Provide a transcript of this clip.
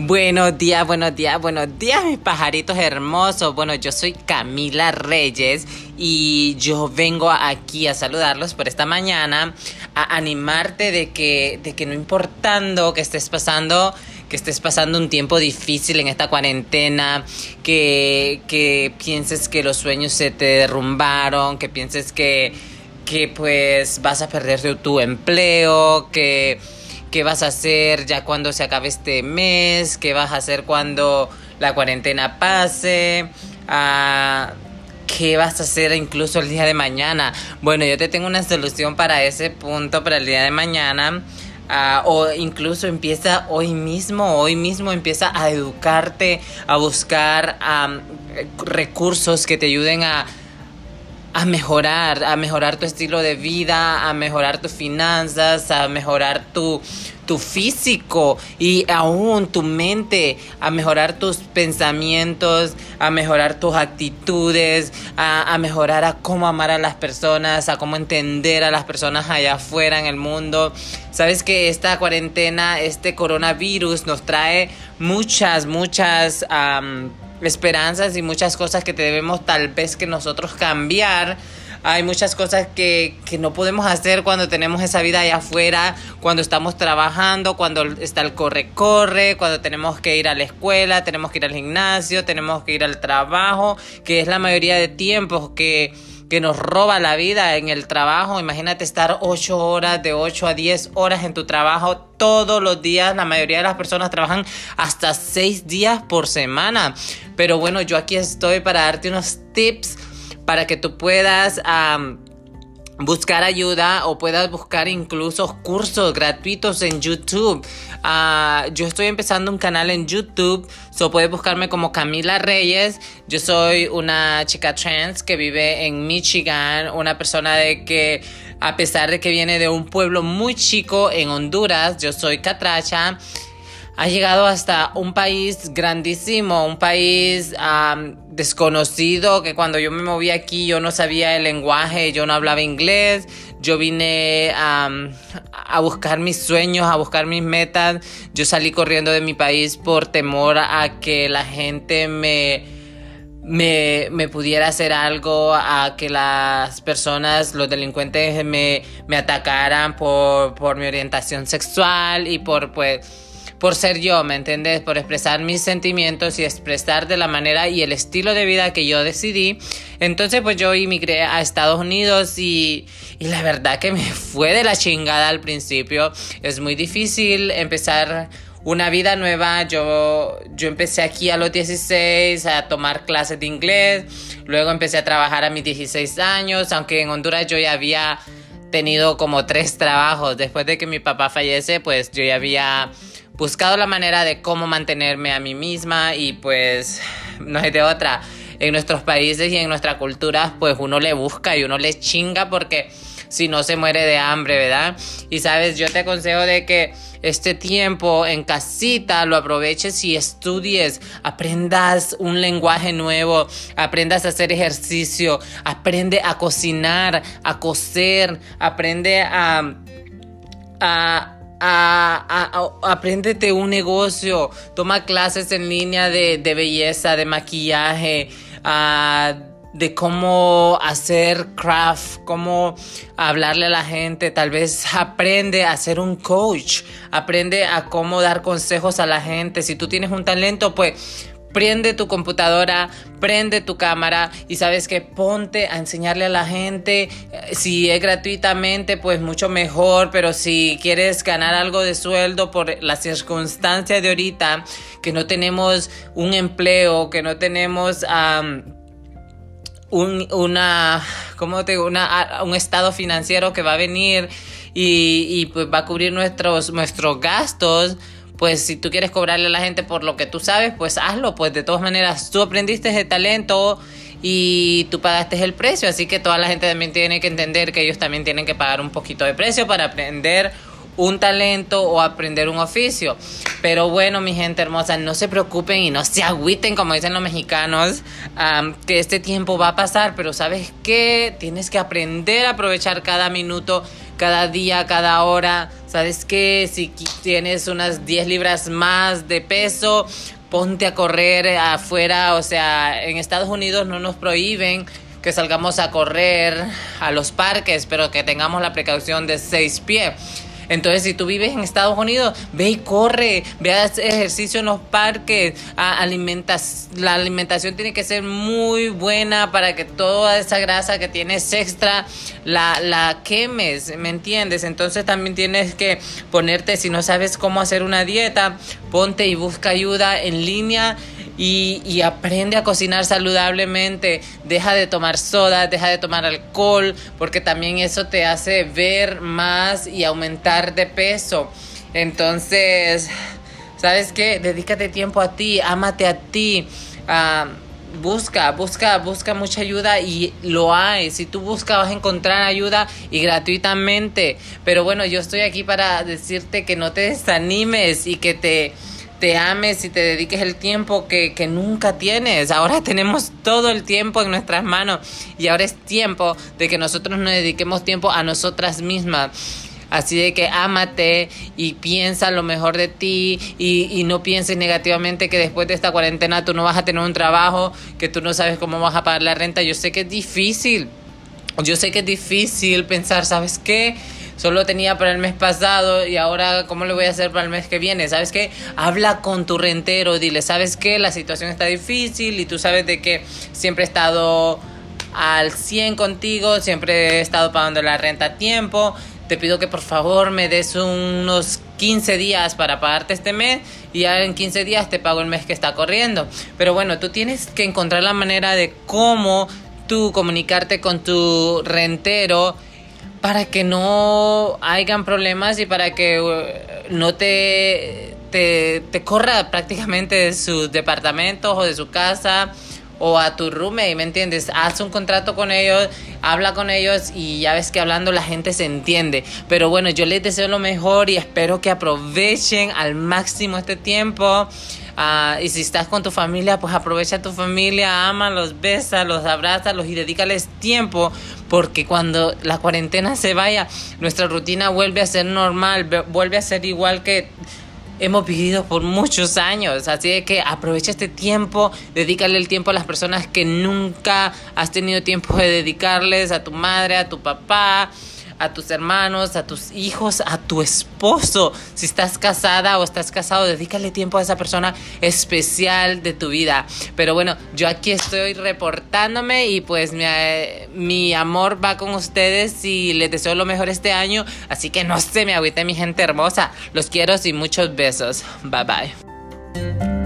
Buenos días, buenos días, buenos días, mis pajaritos hermosos. Bueno, yo soy Camila Reyes y yo vengo aquí a saludarlos por esta mañana, a animarte de que, de que no importando que estés pasando, que estés pasando un tiempo difícil en esta cuarentena, que, que pienses que los sueños se te derrumbaron, que pienses que, que pues vas a perder tu empleo, que qué vas a hacer ya cuando se acabe este mes, qué vas a hacer cuando la cuarentena pase, ah, qué vas a hacer incluso el día de mañana. Bueno, yo te tengo una solución para ese punto, para el día de mañana. Ah, o incluso empieza hoy mismo, hoy mismo empieza a educarte, a buscar recursos que te ayuden a a mejorar, a mejorar tu estilo de vida, a mejorar tus finanzas, a mejorar tu, tu físico y aún tu mente, a mejorar tus pensamientos, a mejorar tus actitudes, a, a, mejorar a cómo amar a las personas, a cómo entender a las personas allá afuera en el mundo. Sabes que esta cuarentena, este coronavirus nos trae muchas, muchas esperanzas y muchas cosas que debemos tal vez que nosotros cambiar. Hay muchas cosas que, que, no podemos hacer cuando tenemos esa vida allá afuera, cuando estamos trabajando, cuando está el corre-corre, cuando tenemos que ir a la escuela, tenemos que ir al gimnasio, tenemos que ir al trabajo, que es la mayoría de tiempos que que nos roba la vida en el trabajo. Imagínate estar 8 horas, de 8 a 10 horas en tu trabajo todos los días. La mayoría de las personas trabajan hasta 6 días por semana. Pero bueno, yo aquí estoy para darte unos tips para que tú puedas buscar ayuda o puedas buscar incluso cursos gratuitos en YouTube. Ah, yo estoy empezando un canal en YouTube, so puedes buscarme como Camila Reyes. Yo soy una chica trans que vive en Michigan, una persona de que a pesar de que viene de un pueblo muy chico en Honduras, yo soy catracha ha llegado hasta un país grandísimo, un país desconocido, que cuando yo me moví aquí yo no sabía el lenguaje, yo no hablaba inglés, yo vine a buscar mis sueños, a buscar mis metas, yo salí corriendo de mi país por temor a que la gente me... Me, me, pudiera hacer algo, a que las personas, los delincuentes me, me atacaran por, por mi orientación sexual y por pues por ser yo, ¿me entiendes? Por expresar mis sentimientos y expresar de la manera y el estilo de vida que yo decidí. Entonces pues yo inmigré a Estados Unidos y, y la verdad que me fue de la chingada al principio. Es muy difícil empezar una vida nueva. Yo, yo empecé aquí a los 16 a tomar clases de inglés. Luego empecé a trabajar a mis 16 años, aunque en Honduras yo ya había tenido como tres trabajos. Después de que mi papá fallece, pues yo ya había buscado la manera de cómo mantenerme a mí misma y pues no hay de otra. En nuestros países y en nuestra cultura pues uno le busca y uno le chinga porque si no se muere de hambre, ¿verdad? Y sabes, yo te aconsejo de que este tiempo en casita lo aproveches y estudies, aprendas un lenguaje nuevo, aprendas a hacer ejercicio, aprende a cocinar, a coser, aprende a... a a, apréndete un negocio, toma clases en línea de, belleza, de maquillaje, de cómo hacer craft, cómo hablarle a la gente, tal vez aprende a ser un coach, aprende a cómo dar consejos a la gente. Si tú tienes un talento, pues prende tu computadora, prende tu cámara y sabes que ponte a enseñarle a la gente. Eh, si es gratuitamente, pues mucho mejor, pero si quieres ganar algo de sueldo por las circunstancias de ahorita, que no tenemos un empleo, que no tenemos... un, una, ¿cómo te Una, un estado financiero que va a venir y, y pues va a cubrir nuestros, nuestros gastos, pues si tú quieres cobrarle a la gente por lo que tú sabes, pues hazlo, pues de todas maneras tú aprendiste ese talento y tú pagaste el precio, así que toda la gente también tiene que entender que ellos también tienen que pagar un poquito de precio para aprender un talento o aprender un oficio. Pero bueno, mi gente hermosa, no se preocupen y no se agüiten, como dicen los mexicanos, que este tiempo va a pasar, pero sabes qué, tienes que aprender a aprovechar cada minuto, cada día, cada hora ¿Sabes qué? Si tienes unas 10 libras más de peso, ponte a correr afuera. O sea, en Estados Unidos no nos prohíben que salgamos a correr a los parques, pero que tengamos la precaución de seis pies. Entonces, si tú vives en Estados Unidos, ve y corre, ve a hacer ejercicio en los parques, alimentas, la alimentación tiene que ser muy buena para que toda esa grasa que tienes extra la, la quemes, ¿me entiendes? Entonces también tienes que ponerte, si no sabes cómo hacer una dieta, ponte y busca ayuda en línea y, aprende a cocinar saludablemente, deja de tomar soda, deja de tomar alcohol, porque también eso te hace ver más y aumentar de peso. Entonces, ¿sabes qué? Dedícate tiempo a ti, ámate a ti. Ah, busca, busca, busca mucha ayuda y lo hay. Si tú buscas vas a encontrar ayuda y gratuitamente. Pero bueno, yo estoy aquí para decirte que no te desanimes y que te te ames y te dediques el tiempo que, que, nunca tienes. Ahora tenemos todo el tiempo en nuestras manos y ahora es tiempo de que nosotros nos dediquemos tiempo a nosotras mismas. Así de que ámate y piensa lo mejor de ti y, y, no pienses negativamente que después de esta cuarentena tú no vas a tener un trabajo, que tú no sabes cómo vas a pagar la renta. Yo sé que es difícil. Yo sé que es difícil pensar, ¿sabes qué? Solo tenía para el mes pasado y ahora cómo le voy a hacer para el mes que viene. ¿Sabes qué? Habla con tu rentero, dile, ¿sabes qué? La situación está difícil y tú sabes de que siempre he estado al 100 contigo, siempre he estado pagando la renta a tiempo. Te pido que por favor me des unos 15 días para pagarte este mes y ya en 15 días te pago el mes que está corriendo. Pero bueno, tú tienes que encontrar la manera de cómo tú comunicarte con tu rentero para que no hayan problemas y para que uh, no te, te, corra prácticamente de sus departamentos o de su casa o a tu roommate, ¿me entiendes? Haz un contrato con ellos, habla con ellos y ya ves que hablando la gente se entiende. Pero bueno, yo les deseo lo mejor y espero que aprovechen al máximo este tiempo. Ah, y si estás con tu familia, pues aprovecha a tu familia, ámalos, bésalos, abrázalos y dedícales tiempo, porque cuando la cuarentena se vaya, nuestra rutina vuelve a ser normal, vuelve a ser igual que hemos vivido por muchos años. Así que aprovecha este tiempo, dedícale el tiempo a las personas que nunca has tenido tiempo de dedicarles, a tu madre, a tu papá, a tus hermanos, a tus hijos, a tu esposo. Si estás casada o estás casado, dedícale tiempo a esa persona especial de tu vida. Pero bueno, yo aquí estoy reportándome y pues mi, mi amor va con ustedes y les deseo lo mejor este año. Así que no se me agüite mi gente hermosa. Los quiero y muchos besos. Bye bye.